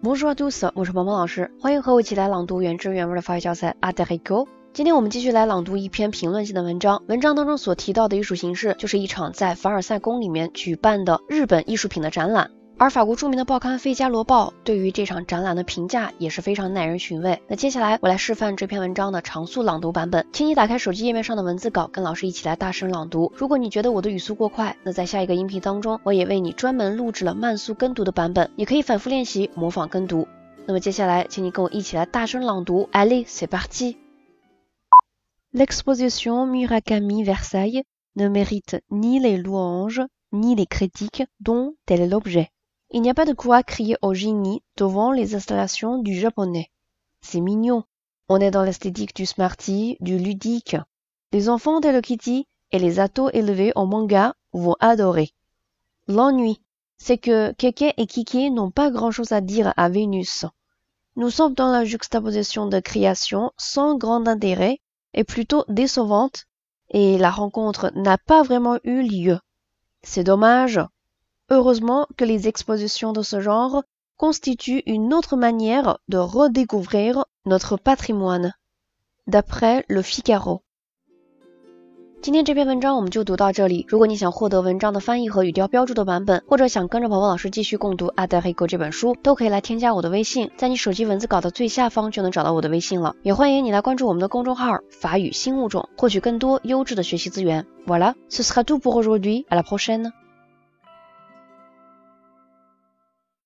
Bonjour tous，我是萌萌老师，欢迎和我一起来朗读原汁原味的法语教材 a d e r i c o 今天我们继续来朗读一篇评论性的文章，文章当中所提到的艺术形式就是一场在凡尔赛宫里面举办的日本艺术品的展览。而法国著名的报刊《费加罗报》对于这场展览的评价也是非常耐人寻味。那接下来我来示范这篇文章的常速朗读版本，请你打开手机页面上的文字稿，跟老师一起来大声朗读。如果你觉得我的语速过快，那在下一个音频当中，我也为你专门录制了慢速跟读的版本，你可以反复练习模仿跟读。那么接下来，请你跟我一起来大声朗读。Allez, c'est parti. L'exposition Murakami Versailles ne mérite ni les louanges ni les critiques dont elle est l'objet. Il n'y a pas de quoi crier au génie devant les installations du japonais. C'est mignon. On est dans l'esthétique du smarty, du ludique. Les enfants de Kitty et les atos élevés en manga vont adorer. L'ennui, c'est que Keke et Kiki n'ont pas grand chose à dire à Vénus. Nous sommes dans la juxtaposition de création sans grand intérêt et plutôt décevante et la rencontre n'a pas vraiment eu lieu. C'est dommage. Heureusement que les expositions de ce genre constituent une autre manière de redécouvrir notre patrimoine. D'après le Figaro. 今天这篇文章我们就读到这里。如果你想获得文章的翻译和语调标注的版本，或者想跟着宝宝老师继续共读《阿德黑狗》这本书，都可以来添加我的微信，在你手机文字稿的最下方就能找到我的微信了。也欢迎你来关注我们的公众号“法语新物种”，获取更多优质的学习资源。Voilà, ce sera tout pour aujourd'hui. À la prochaine.